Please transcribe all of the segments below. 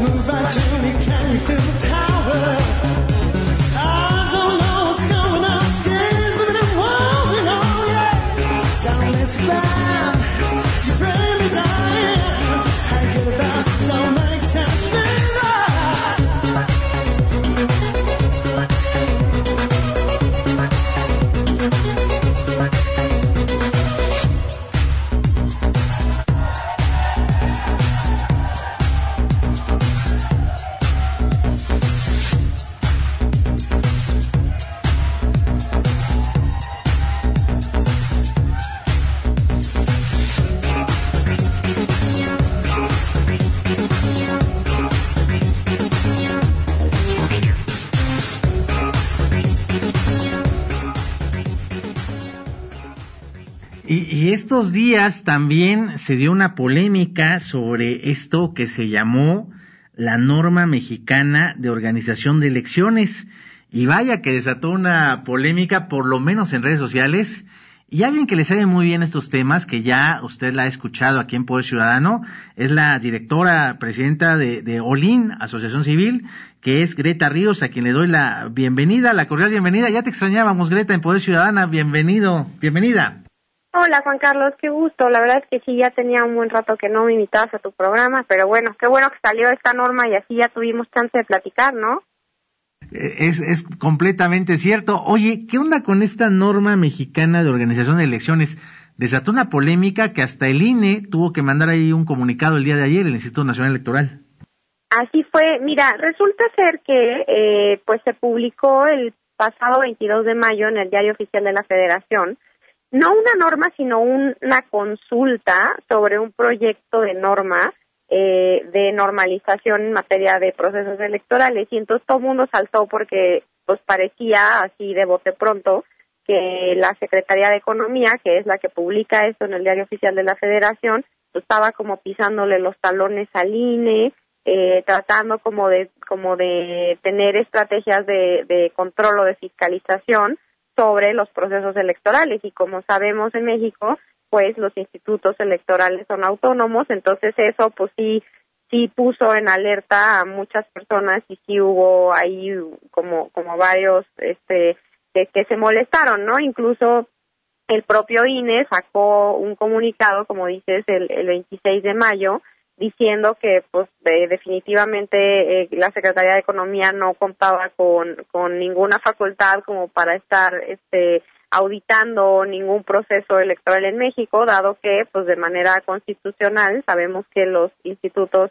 Move out, Julie, can you feel the power? Y, estos días también se dio una polémica sobre esto que se llamó la norma mexicana de organización de elecciones. Y vaya que desató una polémica, por lo menos en redes sociales. Y alguien que le sabe muy bien estos temas, que ya usted la ha escuchado aquí en Poder Ciudadano, es la directora presidenta de, de OLIN, Asociación Civil, que es Greta Ríos, a quien le doy la bienvenida, la cordial bienvenida. Ya te extrañábamos, Greta, en Poder Ciudadana. Bienvenido, bienvenida. Hola Juan Carlos, qué gusto. La verdad es que sí, ya tenía un buen rato que no me invitabas a tu programa, pero bueno, qué bueno que salió esta norma y así ya tuvimos chance de platicar, ¿no? Eh, es, es completamente cierto. Oye, ¿qué onda con esta norma mexicana de organización de elecciones? Desató una polémica que hasta el INE tuvo que mandar ahí un comunicado el día de ayer, el Instituto Nacional Electoral. Así fue. Mira, resulta ser que eh, pues se publicó el pasado 22 de mayo en el Diario Oficial de la Federación no una norma, sino una consulta sobre un proyecto de norma eh, de normalización en materia de procesos electorales. Y entonces todo el mundo saltó porque pues parecía así de bote pronto que la Secretaría de Economía, que es la que publica esto en el Diario Oficial de la Federación, pues estaba como pisándole los talones al INE, eh, tratando como de como de tener estrategias de, de control o de fiscalización sobre los procesos electorales y como sabemos en México, pues los institutos electorales son autónomos, entonces eso pues sí sí puso en alerta a muchas personas y sí hubo ahí como como varios este que, que se molestaron, ¿no? Incluso el propio INE sacó un comunicado, como dices, el, el 26 de mayo, diciendo que pues definitivamente eh, la Secretaría de Economía no contaba con, ninguna facultad como para estar este auditando ningún proceso electoral en México, dado que pues de manera constitucional sabemos que los institutos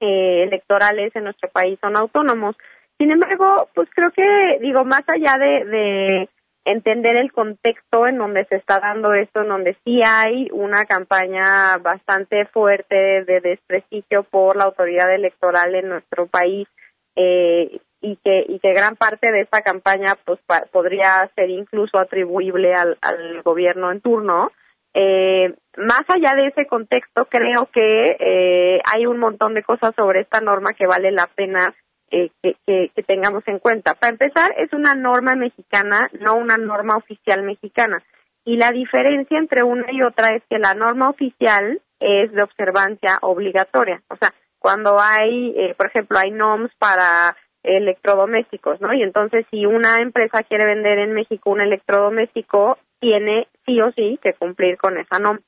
eh, electorales en nuestro país son autónomos. Sin embargo, pues creo que digo más allá de entender el contexto en donde se está dando esto, en donde sí hay una campaña bastante fuerte de desprestigio por la autoridad electoral en nuestro país eh, y que y que gran parte de esta campaña pues podría ser incluso atribuible al, al gobierno en turno. Eh, más allá de ese contexto, creo que eh, hay un montón de cosas sobre esta norma que vale la pena eh, que, que, tengamos en cuenta. Para empezar, es una norma mexicana, no una norma oficial mexicana. Y la diferencia entre una y otra es que la norma oficial es de observancia obligatoria. O sea, cuando hay, eh, por ejemplo, hay NOMS para electrodomésticos, ¿no? Y entonces, si una empresa quiere vender en México un electrodoméstico, tiene sí o sí que cumplir con esa norma.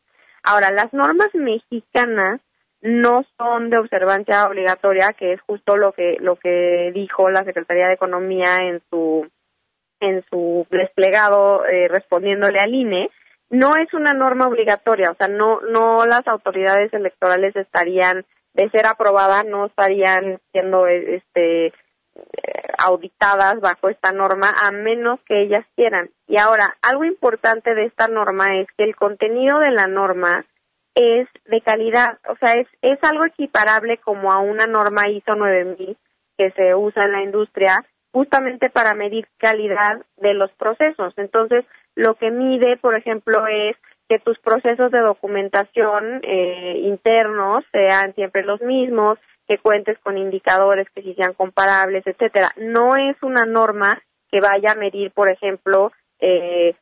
Ahora, las normas mexicanas no son de observancia obligatoria, que es justo lo que lo que dijo la Secretaría de Economía en su en su desplegado eh, respondiéndole al INE, no es una norma obligatoria, o sea, no no las autoridades electorales estarían de ser aprobada no estarían siendo este auditadas bajo esta norma a menos que ellas quieran. Y ahora, algo importante de esta norma es que el contenido de la norma es de calidad, o sea, es, es algo equiparable como a una norma ISO 9000 que se usa en la industria justamente para medir calidad de los procesos. Entonces, lo que mide, por ejemplo, es que tus procesos de documentación eh, internos sean siempre los mismos, que cuentes con indicadores que sí sean comparables, etcétera. No es una norma que vaya a medir, por ejemplo, eh,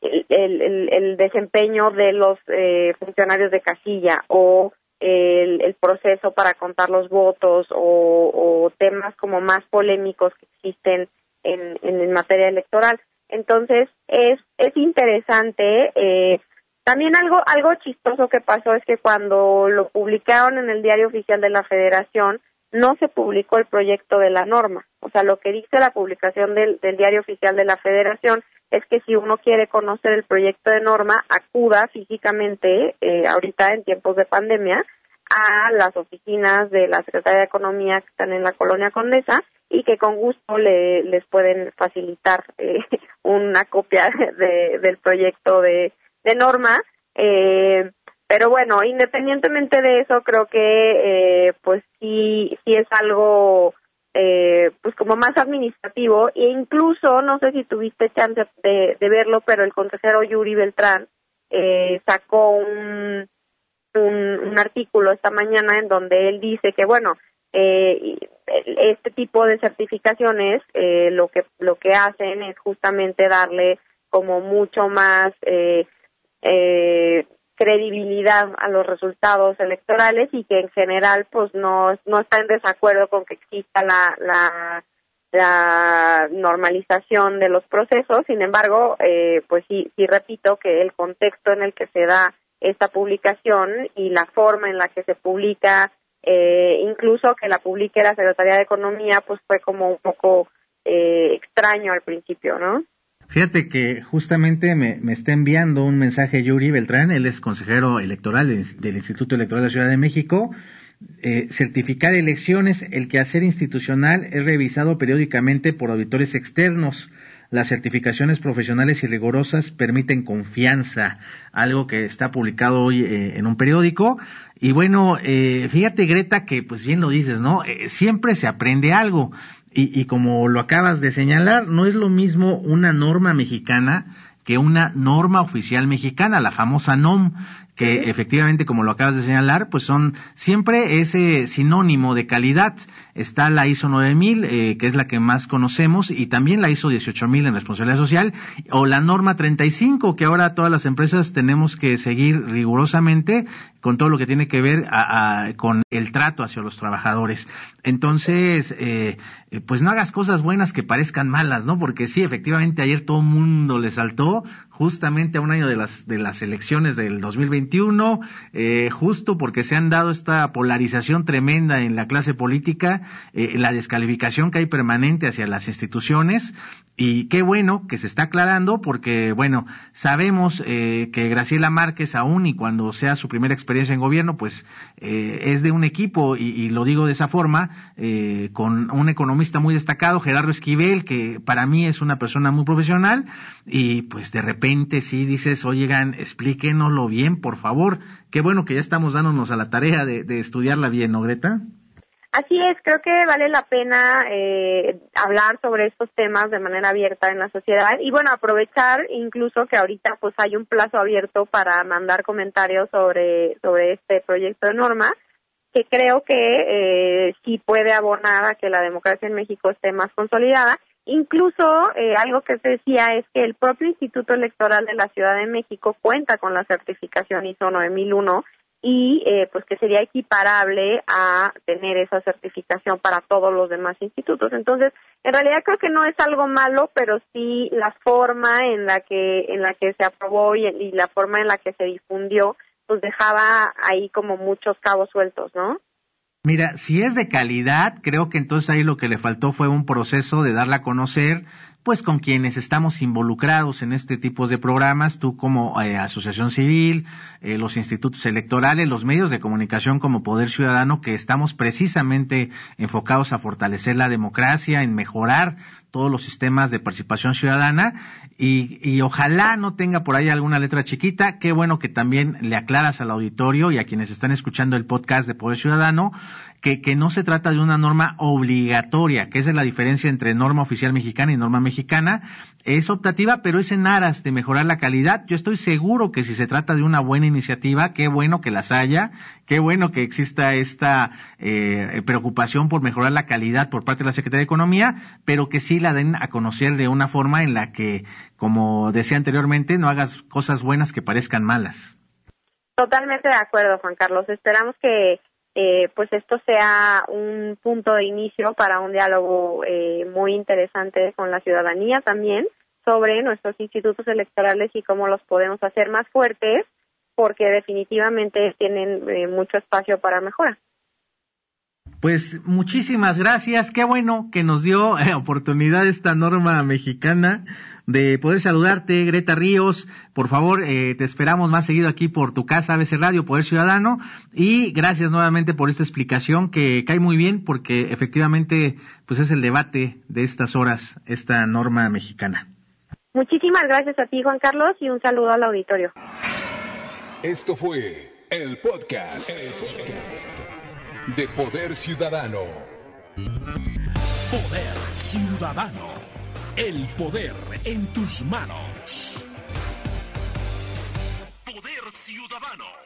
el, desempeño de los eh, funcionarios de casilla o el, proceso para contar los votos o, temas como más polémicos que existen en, en, materia electoral. Entonces, es, es interesante. Eh, también algo, algo chistoso que pasó es que cuando lo publicaron en el diario oficial de la Federación, no se publicó el proyecto de la norma. O sea, lo que dice la publicación del, del diario oficial de la Federación es que si uno quiere conocer el proyecto de norma, acuda físicamente, eh, ahorita en tiempos de pandemia, a las oficinas de la Secretaría de Economía que están en la colonia Condesa y que con gusto le, les pueden facilitar eh, una copia de, del proyecto de, de norma. Eh, pero bueno, independientemente de eso, creo que eh, pues sí, sí es algo eh, pues como más administrativo e incluso no sé si tuviste chance de, verlo pero el consejero Yuri Beltrán eh, sacó un, un, artículo esta mañana en donde él dice que bueno eh, este tipo de certificaciones eh, lo que lo que hacen es justamente darle como mucho más eh, eh, credibilidad a los resultados electorales y que en general pues no, no está en desacuerdo con que exista la, la, la normalización de los procesos. Sin embargo, eh, pues sí, sí repito que el contexto en el que se da esta publicación y la forma en la que se publica, eh, incluso que la publique la Secretaría de Economía, pues fue como un poco eh, extraño al principio, ¿no? Fíjate que justamente me, está enviando un mensaje Yuri Beltrán, él es consejero electoral del, Instituto Electoral de la Ciudad de México. Eh, certificar elecciones, el quehacer institucional es revisado periódicamente por auditores externos. Las certificaciones profesionales y rigurosas permiten confianza, algo que está publicado hoy eh, en un periódico. Y bueno, eh, fíjate Greta que pues bien lo dices, ¿no? siempre se aprende algo. Y, y como lo acabas de señalar, no es lo mismo una norma mexicana que una norma oficial mexicana, la famosa NOM, que efectivamente, como lo acabas de señalar, pues son siempre ese sinónimo de calidad. Está la ISO 9000, eh, que es la que más conocemos, y también la ISO 18000 en responsabilidad social, o la norma 35, que ahora todas las empresas tenemos que seguir rigurosamente con todo lo que tiene que ver con el trato hacia los trabajadores. Entonces, eh, pues no hagas cosas buenas que parezcan malas, ¿no? Porque sí, efectivamente, ayer todo el mundo le saltó, justamente a un año de las, de las elecciones del 2021, eh, justo porque se han dado esta polarización tremenda en la clase política, eh, la descalificación que hay permanente hacia las instituciones, y qué bueno que se está aclarando porque, bueno, sabemos eh, que Graciela Márquez aún y cuando sea su primera experiencia en gobierno, pues eh, es de un equipo, y, y lo digo de esa forma, con un economista muy destacado, Gerardo Esquivel, que para mí es una persona muy profesional, y pues de repente sí dices, oigan, explíquenoslo bien, por favor. Qué bueno que ya estamos dándonos a la tarea de, estudiarla bien, ¿no, Greta? Así es, creo que vale la pena eh, hablar sobre estos temas de manera abierta en la sociedad y bueno, aprovechar incluso que ahorita pues hay un plazo abierto para mandar comentarios sobre, sobre este proyecto de norma que creo que eh, sí puede abonar a que la democracia en México esté más consolidada. Incluso eh, algo que se decía es que el propio Instituto Electoral de la Ciudad de México cuenta con la certificación ISO 9001 y eh, pues que sería equiparable a tener esa certificación para todos los demás institutos. Entonces, en realidad creo que no es algo malo, pero sí la forma en la que en la que se aprobó y, y la forma en la que se difundió, pues dejaba ahí como muchos cabos sueltos, ¿no? Mira, si es de calidad, creo que entonces ahí lo que le faltó fue un proceso de darla a conocer pues con quienes estamos involucrados en este tipo de programas, tú como eh, asociación civil, eh, los institutos electorales, los medios de comunicación como Poder Ciudadano, que estamos precisamente enfocados a fortalecer la democracia, en mejorar todos los sistemas de participación ciudadana y, y, ojalá no tenga por ahí alguna letra chiquita. Qué bueno que también le aclaras al auditorio y a quienes están escuchando el podcast de Poder Ciudadano que, que no se trata de una norma obligatoria, que esa es la diferencia entre norma oficial mexicana y norma mexicana. Es optativa, pero es en aras de mejorar la calidad. Yo estoy seguro que si se trata de una buena iniciativa, qué bueno que las haya, qué bueno que exista esta eh, preocupación por mejorar la calidad por parte de la Secretaría de Economía, pero que sí la den a conocer de una forma en la que, como decía anteriormente, no hagas cosas buenas que parezcan malas. Totalmente de acuerdo, Juan Carlos. Esperamos que eh, pues esto sea un punto de inicio para un diálogo eh, muy interesante con la ciudadanía también sobre nuestros institutos electorales y cómo los podemos hacer más fuertes, porque definitivamente tienen eh, mucho espacio para mejora. Pues muchísimas gracias. Qué bueno que nos dio eh, oportunidad esta norma mexicana de poder saludarte, Greta Ríos. Por favor, eh, te esperamos más seguido aquí por tu casa, ABC Radio, Poder Ciudadano. Y gracias nuevamente por esta explicación que cae muy bien porque efectivamente pues es el debate de estas horas, esta norma mexicana. Muchísimas gracias a ti, Juan Carlos, y un saludo al auditorio. Esto fue el podcast. El podcast de Poder Ciudadano. Poder Ciudadano. El poder en tus manos. Poder Ciudadano.